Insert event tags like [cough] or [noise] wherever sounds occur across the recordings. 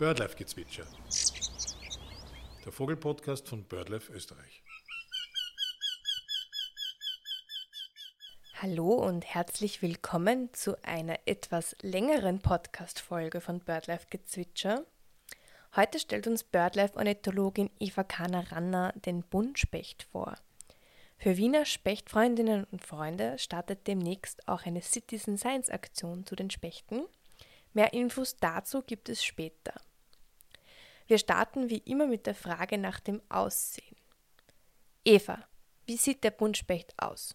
Birdlife-Gezwitscher. Der Vogelpodcast von Birdlife Österreich. Hallo und herzlich willkommen zu einer etwas längeren Podcast-Folge von Birdlife Gezwitscher. Heute stellt uns Birdlife-Ornithologin Eva Kahner-Ranner den Buntspecht vor. Für Wiener Spechtfreundinnen und Freunde startet demnächst auch eine Citizen Science Aktion zu den Spechten. Mehr Infos dazu gibt es später. Wir starten wie immer mit der Frage nach dem Aussehen. Eva, wie sieht der Buntspecht aus?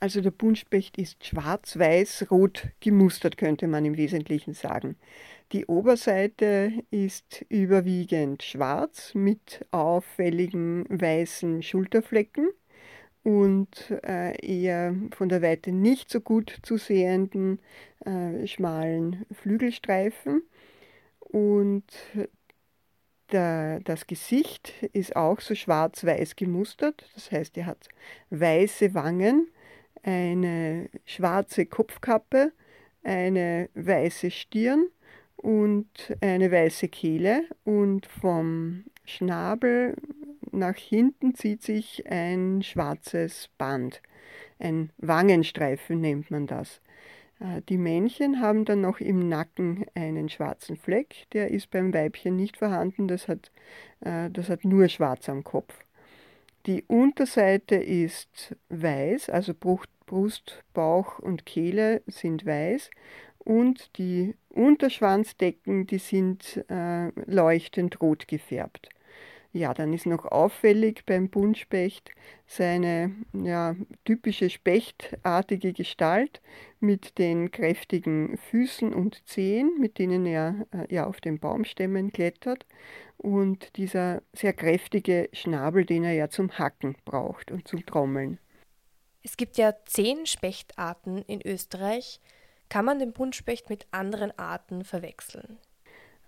Also der Buntspecht ist schwarz-weiß-rot gemustert, könnte man im Wesentlichen sagen. Die Oberseite ist überwiegend schwarz mit auffälligen weißen Schulterflecken und äh, eher von der Weite nicht so gut zu sehenden äh, schmalen Flügelstreifen. Und der, das Gesicht ist auch so schwarz-weiß gemustert. Das heißt, er hat weiße Wangen, eine schwarze Kopfkappe, eine weiße Stirn und eine weiße Kehle. Und vom Schnabel nach hinten zieht sich ein schwarzes Band. Ein Wangenstreifen nennt man das. Äh, die Männchen haben dann noch im Nacken einen schwarzen Fleck, der ist beim Weibchen nicht vorhanden, das hat, äh, das hat nur schwarz am Kopf. Die Unterseite ist weiß, also Brust, Bauch und Kehle sind weiß und die Unterschwanzdecken, die sind äh, leuchtend rot gefärbt. Ja, dann ist noch auffällig beim Buntspecht seine ja, typische spechtartige Gestalt mit den kräftigen Füßen und Zehen, mit denen er äh, ja auf den Baumstämmen klettert und dieser sehr kräftige Schnabel, den er ja zum Hacken braucht und zum Trommeln. Es gibt ja zehn Spechtarten in Österreich. Kann man den Buntspecht mit anderen Arten verwechseln?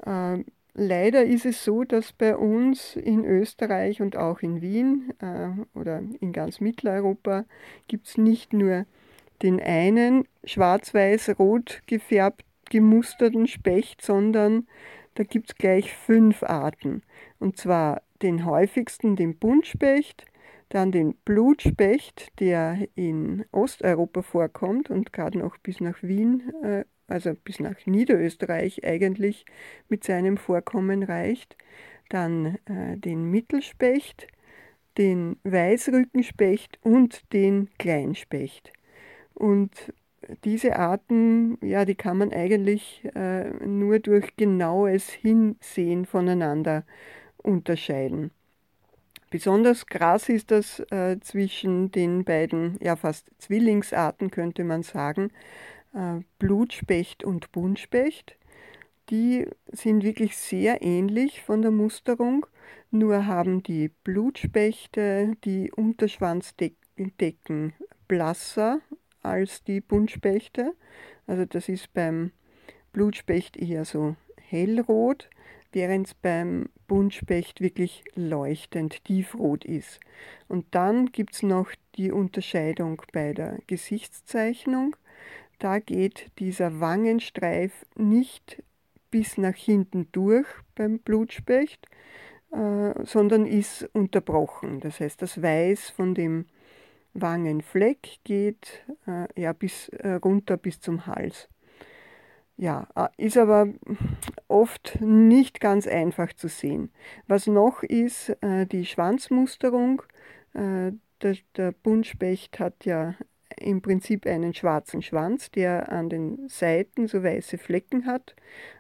Ähm, Leider ist es so, dass bei uns in Österreich und auch in Wien äh, oder in ganz Mitteleuropa gibt es nicht nur den einen schwarz-weiß-rot gefärbt gemusterten Specht, sondern da gibt es gleich fünf Arten. Und zwar den häufigsten, den Buntspecht, dann den Blutspecht, der in Osteuropa vorkommt und gerade noch bis nach Wien äh, also bis nach Niederösterreich eigentlich mit seinem Vorkommen reicht. Dann äh, den Mittelspecht, den Weißrückenspecht und den Kleinspecht. Und diese Arten, ja, die kann man eigentlich äh, nur durch genaues Hinsehen voneinander unterscheiden. Besonders krass ist das äh, zwischen den beiden, ja fast Zwillingsarten könnte man sagen, Blutspecht und Buntspecht. Die sind wirklich sehr ähnlich von der Musterung, nur haben die Blutspechte die Unterschwanzdecken blasser als die Buntspechte. Also das ist beim Blutspecht eher so hellrot, während es beim Buntspecht wirklich leuchtend tiefrot ist. Und dann gibt es noch die Unterscheidung bei der Gesichtszeichnung. Da geht dieser Wangenstreif nicht bis nach hinten durch beim Blutspecht, äh, sondern ist unterbrochen. Das heißt, das Weiß von dem Wangenfleck geht äh, ja, bis, äh, runter bis zum Hals. Ja, äh, ist aber oft nicht ganz einfach zu sehen. Was noch ist, äh, die Schwanzmusterung. Äh, der, der Buntspecht hat ja im Prinzip einen schwarzen Schwanz, der an den Seiten so weiße Flecken hat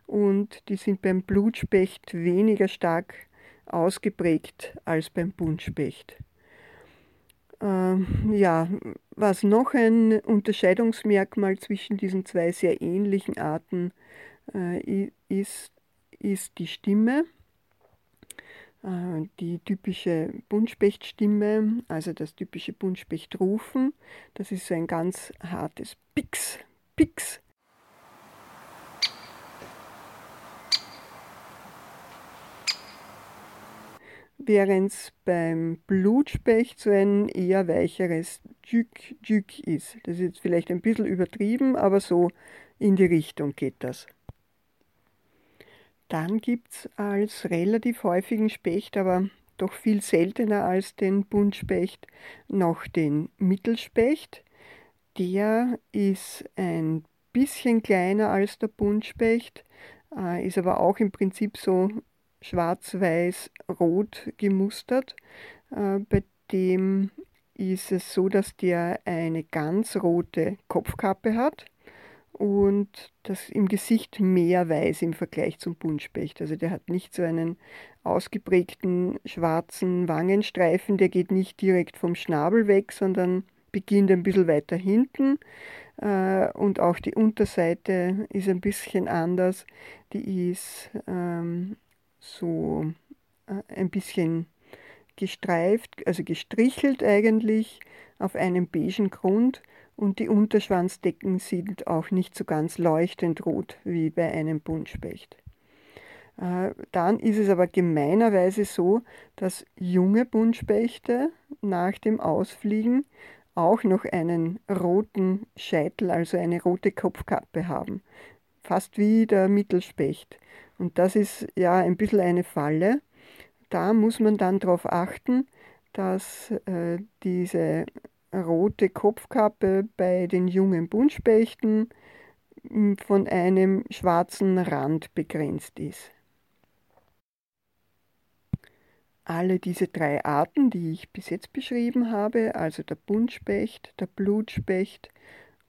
und die sind beim Blutspecht weniger stark ausgeprägt als beim Buntspecht. Ähm, ja, was noch ein Unterscheidungsmerkmal zwischen diesen zwei sehr ähnlichen Arten äh, ist, ist die Stimme. Äh, die typische Buntspechtstimme, also das typische Buntspechtrufen, das ist so ein ganz hartes Pix, Pix. Während es beim Blutspecht so ein eher weicheres Djük, Djük ist. Das ist jetzt vielleicht ein bisschen übertrieben, aber so in die Richtung geht das. Dann gibt es als relativ häufigen Specht, aber doch viel seltener als den Buntspecht, noch den Mittelspecht. Der ist ein bisschen kleiner als der Buntspecht, äh, ist aber auch im Prinzip so schwarz-weiß-rot gemustert. Äh, bei dem ist es so, dass der eine ganz rote Kopfkappe hat und das im Gesicht mehr weiß im Vergleich zum Buntspecht. Also der hat nicht so einen ausgeprägten schwarzen Wangenstreifen, der geht nicht direkt vom Schnabel weg, sondern beginnt ein bisschen weiter hinten. Äh, und auch die Unterseite ist ein bisschen anders. Die ist ähm, so äh, ein bisschen gestreift, also gestrichelt eigentlich auf einem beigen Grund und die Unterschwanzdecken sind auch nicht so ganz leuchtend rot wie bei einem Buntspecht. Äh, dann ist es aber gemeinerweise so, dass junge Buntspechte nach dem Ausfliegen auch noch einen roten Scheitel, also eine rote Kopfkappe haben. Fast wie der Mittelspecht. Und das ist ja ein bisschen eine Falle. Da muss man dann darauf achten, dass äh, diese rote Kopfkappe bei den jungen Buntspechten von einem schwarzen Rand begrenzt ist. Alle diese drei Arten, die ich bis jetzt beschrieben habe, also der Buntspecht, der Blutspecht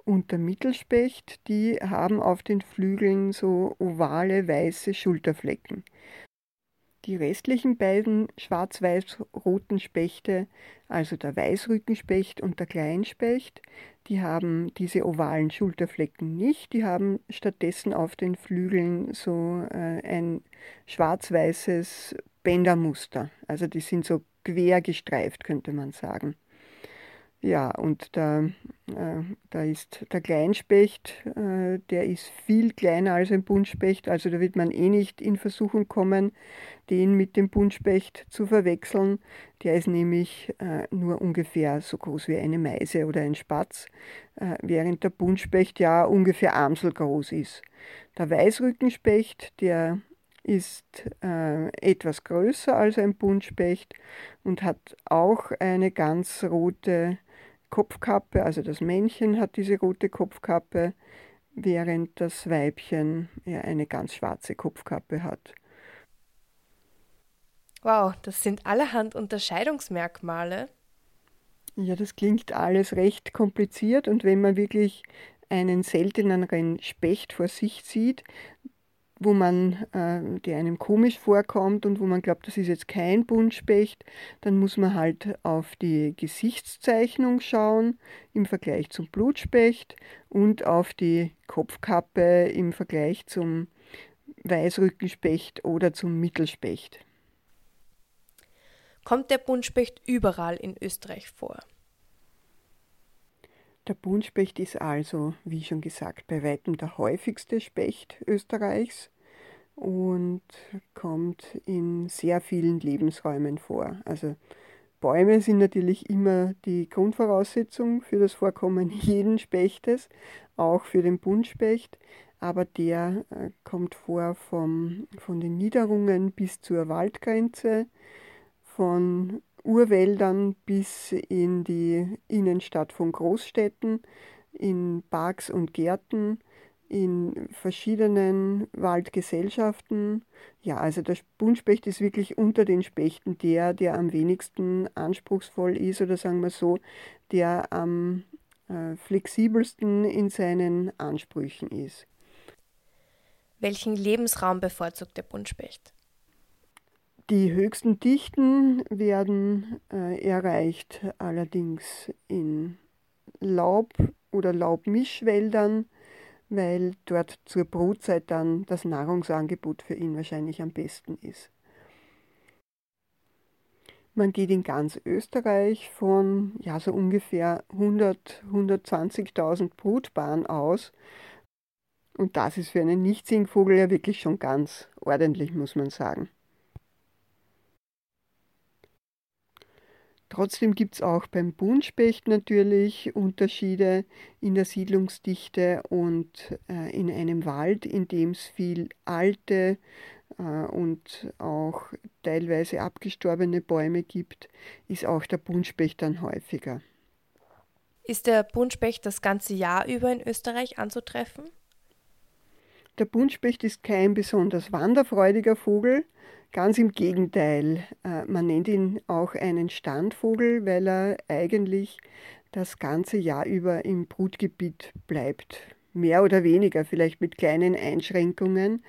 und der Mittelspecht, die haben auf den Flügeln so ovale weiße Schulterflecken. Die restlichen beiden schwarz-weiß-roten Spechte, also der Weißrückenspecht und der Kleinspecht, die haben diese ovalen Schulterflecken nicht, die haben stattdessen auf den Flügeln so äh, ein schwarz-weißes Bändermuster. Also die sind so quer gestreift, könnte man sagen. Ja, und da, äh, da ist der Kleinspecht, äh, der ist viel kleiner als ein Buntspecht, also da wird man eh nicht in Versuchung kommen, den mit dem Buntspecht zu verwechseln. Der ist nämlich äh, nur ungefähr so groß wie eine Meise oder ein Spatz, äh, während der Buntspecht ja ungefähr amselgroß ist. Der Weißrückenspecht, der ist äh, etwas größer als ein Buntspecht und hat auch eine ganz rote Kopfkappe, also das Männchen hat diese rote Kopfkappe, während das Weibchen ja eine ganz schwarze Kopfkappe hat. Wow, das sind allerhand Unterscheidungsmerkmale. Ja, das klingt alles recht kompliziert und wenn man wirklich einen selteneren Specht vor sich sieht, wo man, äh, der einem komisch vorkommt und wo man glaubt, das ist jetzt kein Buntspecht, dann muss man halt auf die Gesichtszeichnung schauen im Vergleich zum Blutspecht und auf die Kopfkappe im Vergleich zum Weißrückenspecht oder zum Mittelspecht. Kommt der Buntspecht überall in Österreich vor? Der Buntspecht ist also, wie schon gesagt, bei weitem der häufigste Specht Österreichs und kommt in sehr vielen Lebensräumen vor. Also Bäume sind natürlich immer die Grundvoraussetzung für das Vorkommen [laughs] jeden Spechtes, auch für den Buntspecht, aber der äh, kommt vor vom, von den Niederungen bis zur Waldgrenze, von Urwäldern bis in die Innenstadt von Großstädten, in Parks und Gärten, in verschiedenen Waldgesellschaften. Ja, also der Buntspecht ist wirklich unter den Spechten der, der am wenigsten anspruchsvoll ist oder sagen wir so, der am äh, flexibelsten in seinen Ansprüchen ist. Welchen Lebensraum bevorzugt der Buntspecht? Die höchsten Dichten werden äh, erreicht allerdings in Laub- oder Laubmischwäldern, weil dort zur Brutzeit dann das Nahrungsangebot für ihn wahrscheinlich am besten ist. Man geht in ganz Österreich von ja, so ungefähr 100, 120.000 Brutpaaren aus. Und das ist für einen Nichtsingvogel ja wirklich schon ganz ordentlich, muss man sagen. Trotzdem gibt es auch beim Buntspecht natürlich Unterschiede in der Siedlungsdichte und äh, in einem Wald, in dem es viel alte, äh, und auch teilweise abgestorbene Bäume gibt, ist auch der Buntspecht dann häufiger. Ist der Buntspecht das ganze Jahr über in Österreich anzutreffen? Der Buntspecht ist kein besonders wanderfreudiger Vogel, ganz im Gegenteil. Äh, man nennt ihn auch einen Standvogel, weil er eigentlich das ganze Jahr über im Brutgebiet bleibt. Mehr oder weniger, vielleicht mit kleinen Einschränkungen,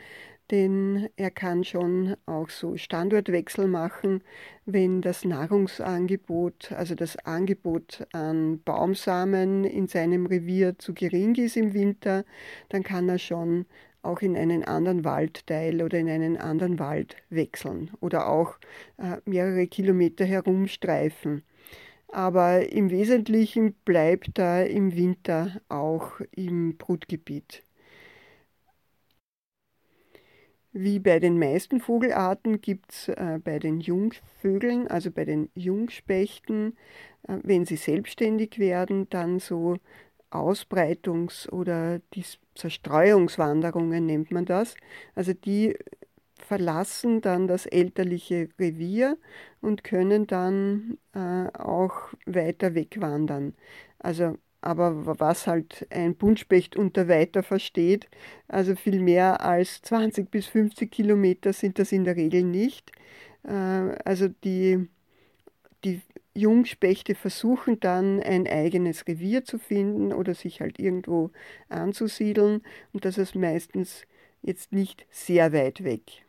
denn er kann schon auch so Standortwechsel machen, wenn das Nahrungsangebot, also das Angebot an Baumsamen in seinem Revier zu gering ist im Winter, dann kann er schon auch in einen anderen Waldteil oder in einen anderen Wald wechseln oder auch äh, mehrere Kilometer herumstreifen. Aber im Wesentlichen bleibt er im Winter auch im Brutgebiet. Wie bei den meisten Vogelarten gibt es äh, bei den Jungvögeln, also bei den Jungspechten, äh, wenn sie selbstständig werden, dann so Ausbreitungs- oder Zerstreuungswanderungen nennt man das. Also die verlassen dann das elterliche Revier und können dann äh, auch weiter wegwandern. Also aber was halt ein Buntspecht unter weiter versteht, also viel mehr als 20 bis 50 Kilometer sind das in der Regel nicht. Äh, also die, die Jungspechte versuchen dann ein eigenes Revier zu finden oder sich halt irgendwo anzusiedeln und das ist meistens jetzt nicht sehr weit weg.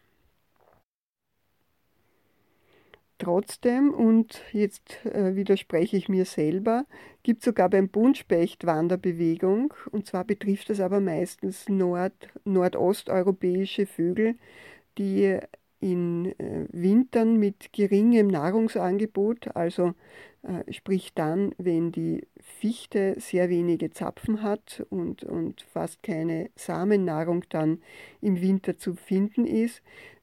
Trotzdem, und jetzt äh, widerspreche ich mir selber, gibt es sogar beim Buntspecht Wanderbewegung. Und zwar betrifft das aber meistens Nord nordosteuropäische Vögel, die in äh, Wintern mit geringem Nahrungsangebot, also äh, sprich dann, wenn die Fichte sehr wenige Zapfen hat und, und fast keine Samennahrung dann im Winter zu finden ist,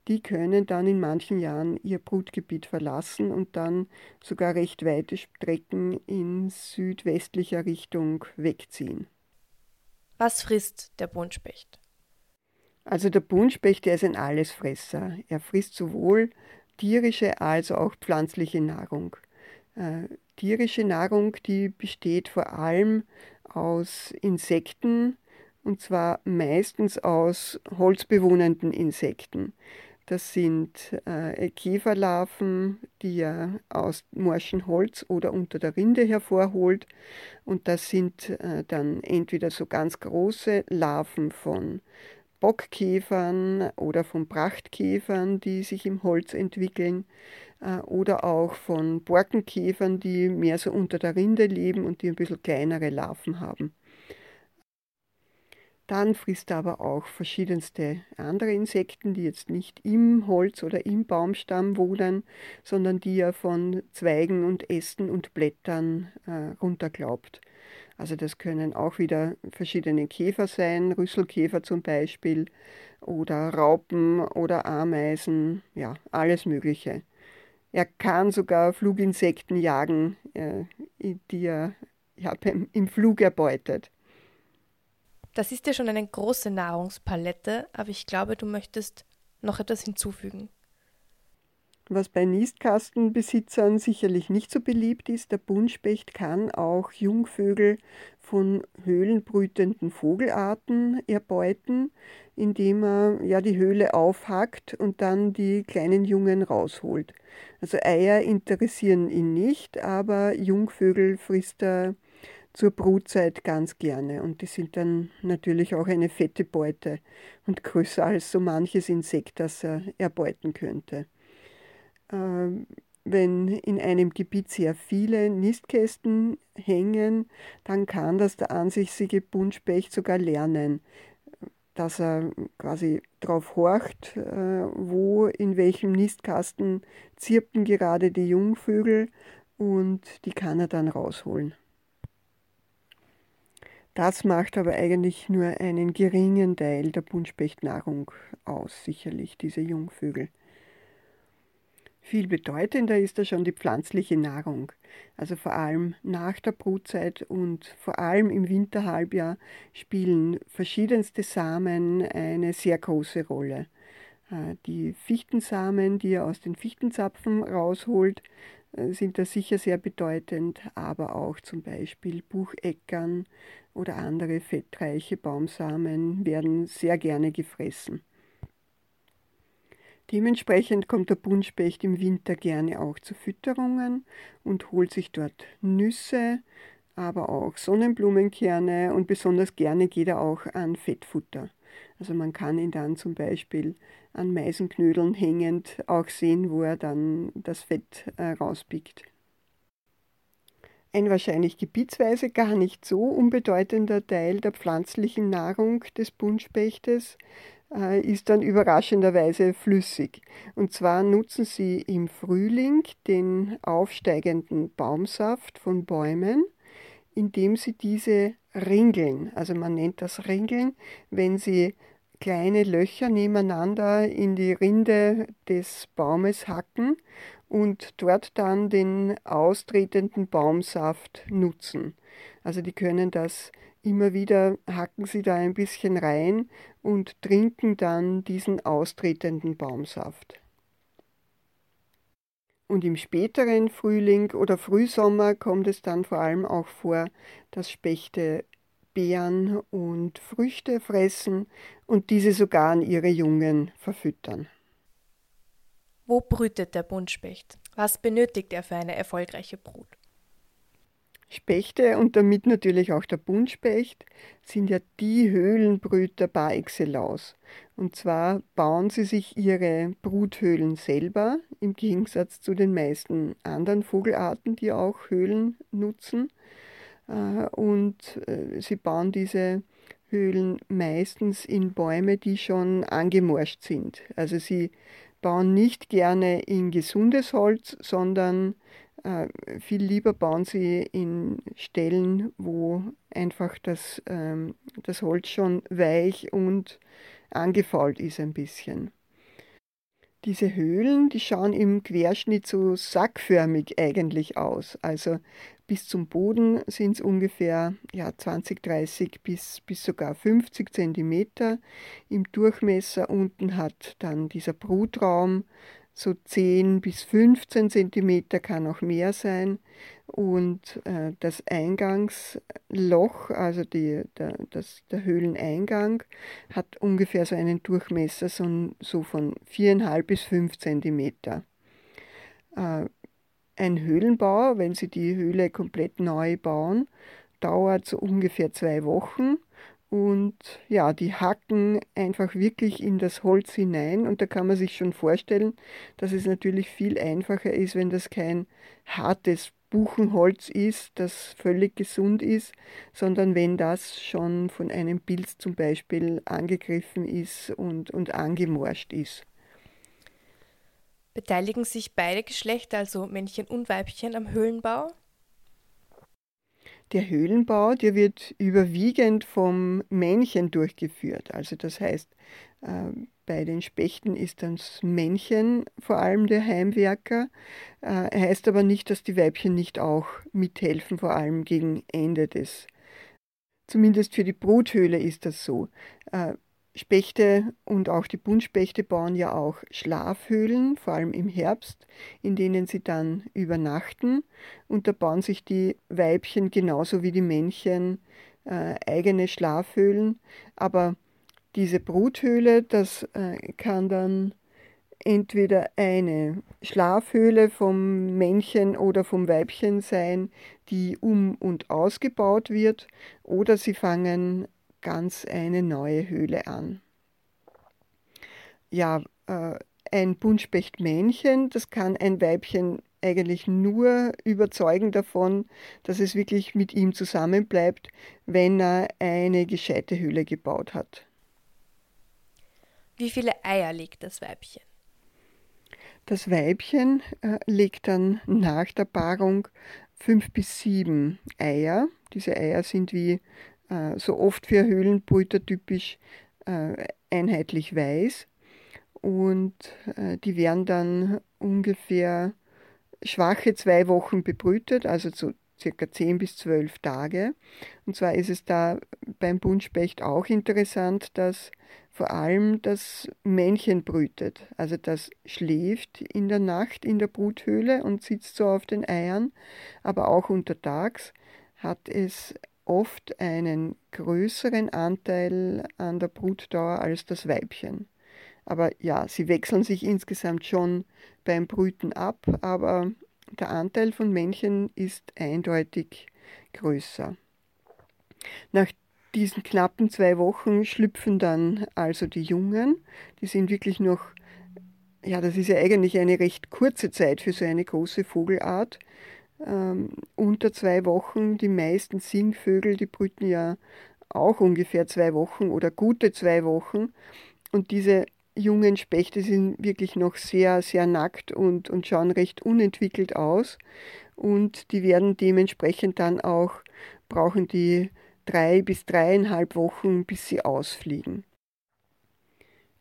die können dann in manchen Jahren ihr Brutgebiet verlassen und dann sogar recht weite Strecken in südwestlicher Richtung wegziehen. Was frisst der Buntspecht? Also der Buntspecht, der ist ein Allesfresser. Er frisst sowohl tierische als auch pflanzliche Nahrung. Äh, tierische Nahrung, die besteht vor allem aus Insekten, und zwar meistens aus holzbewohnenden Insekten. Das sind äh, Käferlarven, die er aus morschem Holz oder unter der Rinde hervorholt. Und das sind äh, dann entweder so ganz große Larven von Bockkäfern oder von Prachtkäfern, die sich im Holz entwickeln, äh, oder auch von Borkenkäfern, die mehr so unter der Rinde leben und die ein bisschen kleinere Larven haben. Dann frisst er aber auch verschiedenste andere Insekten, die jetzt nicht im Holz oder im Baumstamm wohnen, sondern die er von Zweigen und Ästen und Blättern äh, runterglaubt. Also das können auch wieder verschiedene Käfer sein, Rüsselkäfer zum Beispiel, oder Raupen oder Ameisen, ja, alles Mögliche. Er kann sogar Fluginsekten jagen, äh, die er im Flug erbeutet. Das ist ja schon eine große Nahrungspalette, aber ich glaube, du möchtest noch etwas hinzufügen. Was bei Nistkastenbesitzern sicherlich nicht so beliebt ist, der Buntspecht kann auch Jungvögel von höhlenbrütenden Vogelarten erbeuten, indem er ja die Höhle aufhackt und dann die kleinen Jungen rausholt. Also Eier interessieren ihn nicht, aber Jungvögel frisst er zur Brutzeit ganz gerne. Und die sind dann natürlich auch eine fette Beute und größer als so manches Insekt, das er erbeuten könnte. Ähm, wenn in einem Gebiet sehr viele Nistkästen hängen, dann kann das der ansichtige Buntspecht sogar lernen, dass er quasi darauf horcht, äh, wo in welchem Nistkasten zirpen gerade die Jungvögel und die kann er dann rausholen. Das macht aber eigentlich nur einen geringen Teil der Buntspechtnahrung aus, sicherlich, diese Jungvögel. Viel bedeutender ist da schon die pflanzliche Nahrung. Also vor allem nach der Brutzeit und vor allem im Winterhalbjahr spielen verschiedenste Samen eine sehr große Rolle. Äh, die Fichtensamen, die er aus den Fichtenzapfen rausholt, äh, sind da sicher sehr bedeutend, aber auch zum Beispiel Bucheckern oder andere fettreiche Baumsamen werden sehr gerne gefressen. Dementsprechend kommt der Buntspecht im Winter gerne auch zu Fütterungen und holt sich dort Nüsse, aber auch Sonnenblumenkerne und besonders gerne geht er auch an Fettfutter. Also man kann ihn dann zum Beispiel an Meisenknödeln hängend auch sehen, wo er dann das Fett äh, rauspickt. Ein wahrscheinlich gebietsweise gar nicht so unbedeutender Teil der pflanzlichen Nahrung des Buntspechtes ist dann überraschenderweise flüssig. Und zwar nutzen sie im Frühling den aufsteigenden Baumsaft von Bäumen, indem sie diese ringeln. Also man nennt das Ringeln, wenn sie kleine Löcher nebeneinander in die Rinde des Baumes hacken und dort dann den austretenden Baumsaft nutzen. Also die können das immer wieder, hacken sie da ein bisschen rein und trinken dann diesen austretenden Baumsaft. Und im späteren Frühling oder Frühsommer kommt es dann vor allem auch vor, dass Spechte Beeren und Früchte fressen und diese sogar an ihre Jungen verfüttern. Wo brütet der Buntspecht? Was benötigt er für eine erfolgreiche Brut? Spechte und damit natürlich auch der Buntspecht sind ja die Höhlenbrüter par excellence. Und zwar bauen sie sich ihre Bruthöhlen selber, im Gegensatz zu den meisten anderen Vogelarten, die auch Höhlen nutzen. Äh, und äh, sie bauen diese Höhlen meistens in Bäume, die schon angemorscht sind. Also sie bauen nicht gerne in gesundes Holz, sondern viel lieber bauen sie in Stellen, wo einfach das, ähm, das Holz schon weich und angefault ist ein bisschen. Diese Höhlen, die schauen im Querschnitt so sackförmig eigentlich aus. Also bis zum Boden sind es ungefähr ja, 20, 30 bis, bis sogar 50 Zentimeter im Durchmesser. Unten hat dann dieser Brutraum so 10 bis 15 Zentimeter, kann auch mehr sein. Und äh, das Eingangsloch, also die, der, das, der Höhleneingang, hat ungefähr so einen Durchmesser so, so von 4,5 bis 5 Zentimeter. Äh, ein Höhlenbau, wenn Sie die Höhle komplett neu bauen, dauert so ungefähr zwei Wochen und ja, die hacken einfach wirklich in das Holz hinein. Und da kann man sich schon vorstellen, dass es natürlich viel einfacher ist, wenn das kein hartes Buchenholz ist, das völlig gesund ist, sondern wenn das schon von einem Pilz zum Beispiel angegriffen ist und, und angemorscht ist. Beteiligen sich beide Geschlechter, also Männchen und Weibchen, am Höhlenbau? Der Höhlenbau, der wird überwiegend vom Männchen durchgeführt. Also das heißt, äh, bei den Spechten ist das Männchen vor allem der Heimwerker. Äh, heißt aber nicht, dass die Weibchen nicht auch mithelfen, vor allem gegen Ende des. Zumindest für die Bruthöhle ist das so. Spechte und auch die Buntspechte bauen ja auch Schlafhöhlen, vor allem im Herbst, in denen sie dann übernachten. Und da bauen sich die Weibchen genauso wie die Männchen äh, eigene Schlafhöhlen. Aber diese Bruthöhle, das äh, kann dann entweder eine Schlafhöhle vom Männchen oder vom Weibchen sein, die um und ausgebaut wird, oder sie fangen ganz eine neue Höhle an. Ja, äh, ein Buntspechtmännchen, das kann ein Weibchen eigentlich nur überzeugen davon, dass es wirklich mit ihm zusammenbleibt, wenn er eine gescheite Höhle gebaut hat. Wie viele Eier legt das Weibchen? Das Weibchen äh, legt dann nach der Paarung fünf bis sieben Eier. Diese Eier sind wie äh, so oft für Höhlenbrüter typisch äh, einheitlich weiß. Und äh, die werden dann ungefähr schwache zwei Wochen bebrütet, also so circa 10 bis 12 Tage. Und zwar ist es da beim Buntspecht auch interessant, dass vor allem das Männchen brütet. Also das schläft in der Nacht in der Bruthöhle und sitzt so auf den Eiern, aber auch untertags hat es oft einen größeren Anteil an der Brutdauer als das Weibchen. Aber ja, sie wechseln sich insgesamt schon beim Brüten ab, aber der Anteil von Männchen ist eindeutig größer. Nach diesen knappen zwei Wochen schlüpfen dann also die Jungen. Die sind wirklich noch, ja, das ist ja eigentlich eine recht kurze Zeit für so eine große Vogelart. Ähm, unter zwei Wochen, die meisten Singvögel, die brüten ja auch ungefähr zwei Wochen oder gute zwei Wochen. Und diese jungen Spechte sind wirklich noch sehr, sehr nackt und, und schauen recht unentwickelt aus. Und die werden dementsprechend dann auch, brauchen die drei bis dreieinhalb Wochen, bis sie ausfliegen.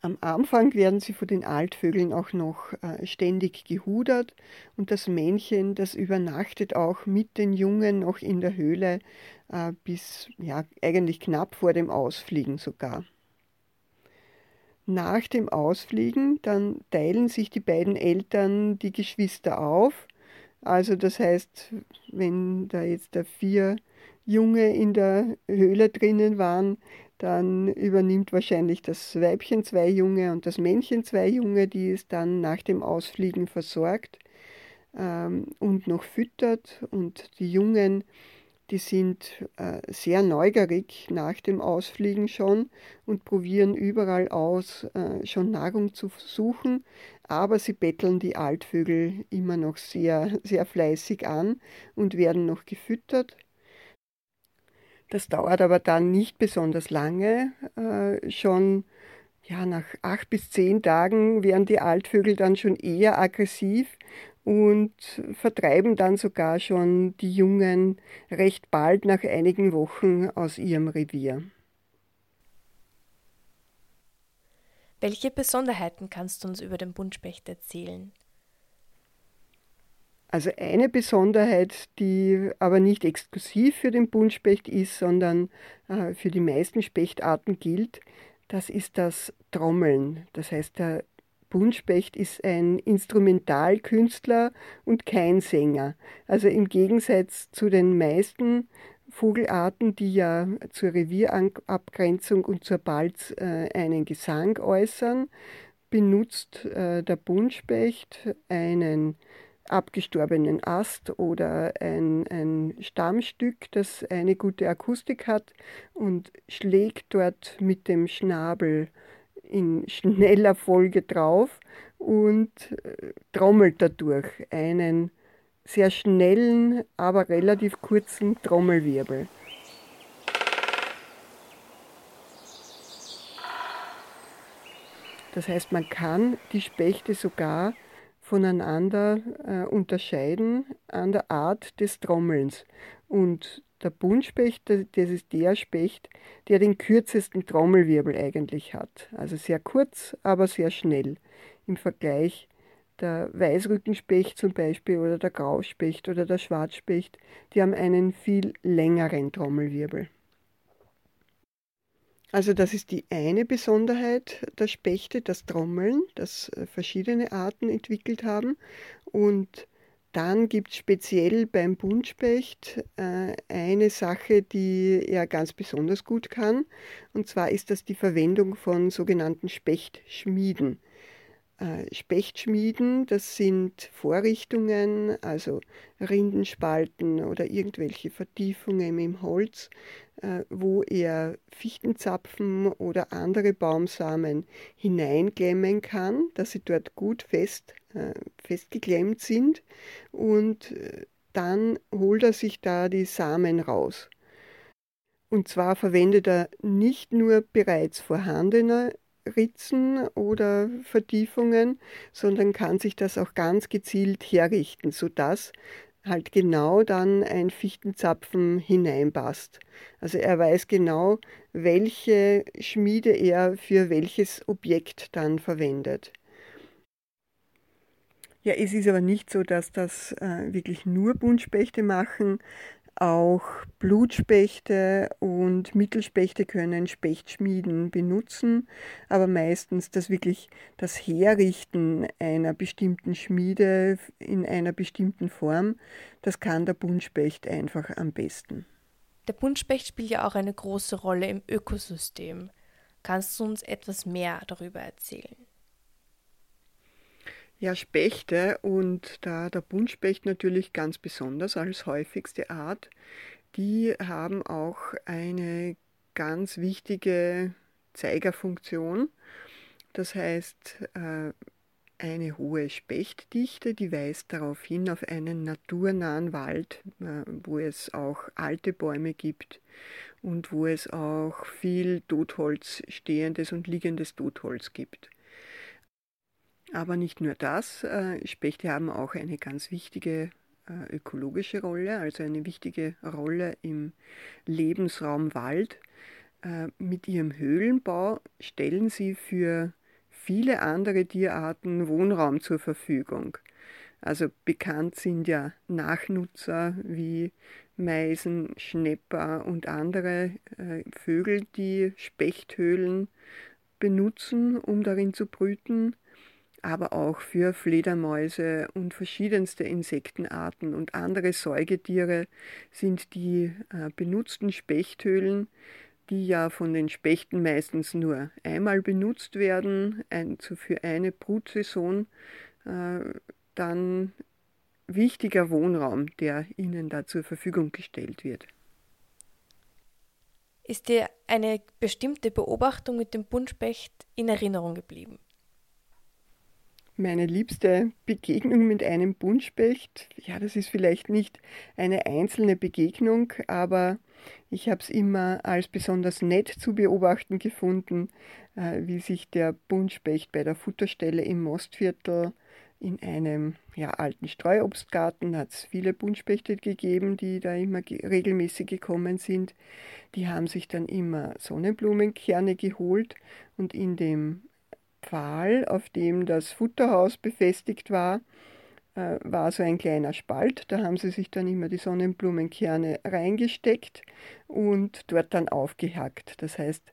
Am Anfang werden sie von den Altvögeln auch noch äh, ständig gehudert und das Männchen, das übernachtet auch mit den Jungen noch in der Höhle äh, bis ja, eigentlich knapp vor dem Ausfliegen sogar. Nach dem Ausfliegen dann teilen sich die beiden Eltern die Geschwister auf. Also das heißt, wenn da jetzt da vier Junge in der Höhle drinnen waren, dann übernimmt wahrscheinlich das Weibchen zwei Junge und das Männchen zwei Junge, die es dann nach dem Ausfliegen versorgt ähm, und noch füttert. Und die Jungen, die sind äh, sehr neugierig nach dem Ausfliegen schon und probieren überall aus, äh, schon Nahrung zu suchen. Aber sie betteln die Altvögel immer noch sehr, [laughs] sehr fleißig an und werden noch gefüttert. Das dauert aber dann nicht besonders lange. Äh, schon ja, nach acht bis zehn Tagen werden die Altvögel dann schon eher aggressiv und vertreiben dann sogar schon die Jungen recht bald nach einigen Wochen aus ihrem Revier. Welche Besonderheiten kannst du uns über den Buntspecht erzählen? Also eine Besonderheit, die aber nicht exklusiv für den Buntspecht ist, sondern äh, für die meisten Spechtarten gilt, das ist das Trommeln. Das heißt, der Buntspecht ist ein Instrumentalkünstler und kein Sänger. Also im Gegensatz zu den meisten Vogelarten, die ja zur Revierabgrenzung und zur Balz äh, einen Gesang äußern, benutzt äh, der Buntspecht einen abgestorbenen Ast oder ein, ein Stammstück, das eine gute Akustik hat und schlägt dort mit dem Schnabel in schneller Folge drauf und äh, trommelt dadurch einen sehr schnellen, aber relativ kurzen Trommelwirbel. Das heißt, man kann die Spechte sogar voneinander äh, unterscheiden an der Art des Trommelns. Und der Buntspecht, das ist der Specht, der den kürzesten Trommelwirbel eigentlich hat. Also sehr kurz, aber sehr schnell im Vergleich der Weißrückenspecht zum Beispiel oder der Grauspecht oder der Schwarzspecht, die haben einen viel längeren Trommelwirbel. Also das ist die eine Besonderheit der Spechte, das Trommeln, das äh, verschiedene Arten entwickelt haben. Und dann gibt es speziell beim Buntspecht äh, eine Sache, die er ganz besonders gut kann. Und zwar ist das die Verwendung von sogenannten Spechtschmieden. Äh, Spechtschmieden, das sind Vorrichtungen, also Rindenspalten oder irgendwelche Vertiefungen im Holz, äh, wo er Fichtenzapfen oder andere Baumsamen hineinklemmen kann, dass sie dort gut fest, äh, festgeklemmt sind und dann holt er sich da die Samen raus. Und zwar verwendet er nicht nur bereits vorhandene Ritzen oder Vertiefungen, sondern kann sich das auch ganz gezielt herrichten, sodass halt genau dann ein Fichtenzapfen hineinpasst. Also er weiß genau, welche Schmiede er für welches Objekt dann verwendet. Ja, es ist aber nicht so, dass das äh, wirklich nur Buntspechte machen. Auch Blutspechte und Mittelspechte können Spechtschmieden benutzen, aber meistens das wirklich das Herrichten einer bestimmten Schmiede in einer bestimmten Form, das kann der Buntspecht einfach am besten. Der Buntspecht spielt ja auch eine große Rolle im Ökosystem. Kannst du uns etwas mehr darüber erzählen? Ja, Spechte und da der Buntspecht natürlich ganz besonders als häufigste Art, die haben auch eine ganz wichtige Zeigerfunktion. Das heißt, äh, eine hohe Spechtdichte, die weist darauf hin auf einen naturnahen Wald, äh, wo es auch alte Bäume gibt und wo es auch viel Totholz, stehendes und liegendes Totholz gibt. Aber nicht nur das, äh, Spechte haben auch eine ganz wichtige äh, ökologische Rolle, also eine wichtige Rolle im Lebensraum Wald. Äh, mit ihrem Höhlenbau stellen sie für viele andere Tierarten Wohnraum zur Verfügung. Also bekannt sind ja Nachnutzer wie Meisen, Schnepper und andere Vögel, die Spechthöhlen benutzen, um darin zu brüten aber auch für Fledermäuse und verschiedenste Insektenarten und andere Säugetiere sind die äh, benutzten Spechthöhlen, die ja von den Spechten meistens nur einmal benutzt werden, ein, zu, für eine Brutsaison, äh, dann wichtiger Wohnraum, der ihnen da zur Verfügung gestellt wird. Ist dir eine bestimmte Beobachtung mit dem Buntspecht in Erinnerung geblieben? Meine liebste Begegnung mit einem Buntspecht, ja, das ist vielleicht nicht eine einzelne Begegnung, aber ich habe es immer als besonders nett zu beobachten gefunden, äh, wie sich der Buntspecht bei der Futterstelle im Mostviertel in einem ja, alten Streuobstgarten hat es viele Buntspechte gegeben, die da immer ge regelmäßig gekommen sind. Die haben sich dann immer Sonnenblumenkerne geholt und in dem Pfahl, auf dem das Futterhaus befestigt war, äh, war so ein kleiner Spalt. Da haben sie sich dann immer die Sonnenblumenkerne reingesteckt und dort dann aufgehackt. Das heißt,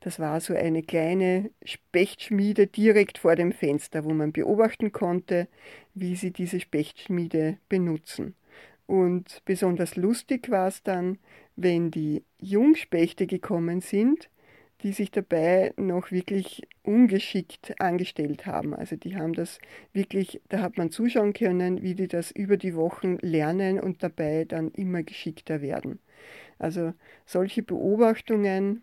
das war so eine kleine Spechtschmiede direkt vor dem Fenster, wo man beobachten konnte, wie sie diese Spechtschmiede benutzen. Und besonders lustig war es dann, wenn die Jungspechte gekommen sind die sich dabei noch wirklich ungeschickt angestellt haben. Also die haben das wirklich, da hat man zuschauen können, wie die das über die Wochen lernen und dabei dann immer geschickter werden. Also solche Beobachtungen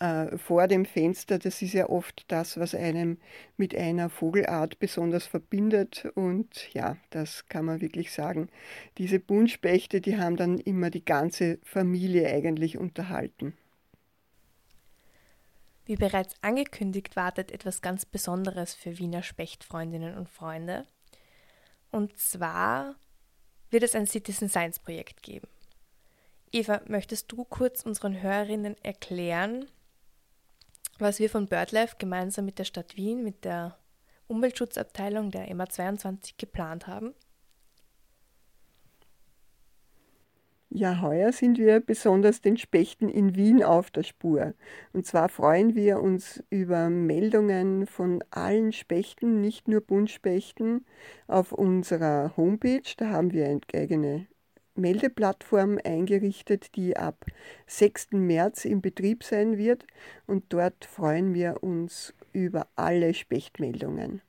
äh, vor dem Fenster, das ist ja oft das, was einem mit einer Vogelart besonders verbindet. Und ja, das kann man wirklich sagen. Diese Buntspechte, die haben dann immer die ganze Familie eigentlich unterhalten. Wie bereits angekündigt, wartet etwas ganz Besonderes für Wiener Spechtfreundinnen und Freunde. Und zwar wird es ein Citizen Science Projekt geben. Eva, möchtest du kurz unseren Hörerinnen erklären, was wir von BirdLife gemeinsam mit der Stadt Wien, mit der Umweltschutzabteilung der EMA 22 geplant haben? Ja, heuer sind wir besonders den Spechten in Wien auf der Spur. Und zwar freuen wir uns über Meldungen von allen Spechten, nicht nur Buntspechten, auf unserer Homepage. Da haben wir eine eigene Meldeplattform eingerichtet, die ab 6. März in Betrieb sein wird. Und dort freuen wir uns über alle Spechtmeldungen.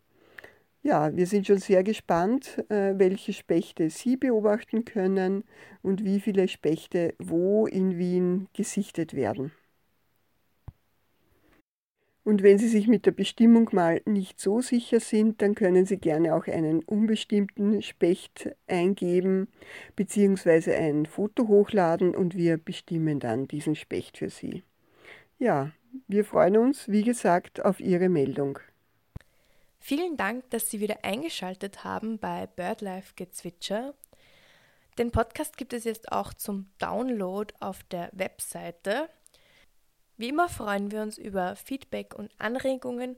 Ja, wir sind schon sehr gespannt, äh, welche Spechte Sie beobachten können und wie viele Spechte wo in Wien gesichtet werden. Und wenn Sie sich mit der Bestimmung mal nicht so sicher sind, dann können Sie gerne auch einen unbestimmten Specht eingeben bzw. ein Foto hochladen und wir bestimmen dann diesen Specht für Sie. Ja, wir freuen uns, wie gesagt, auf Ihre Meldung. Vielen Dank, dass Sie wieder eingeschaltet haben bei BirdLife Gezwitscher. Den Podcast gibt es jetzt auch zum Download auf der Webseite. Wie immer freuen wir uns über Feedback und Anregungen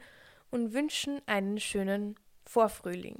und wünschen einen schönen Vorfrühling.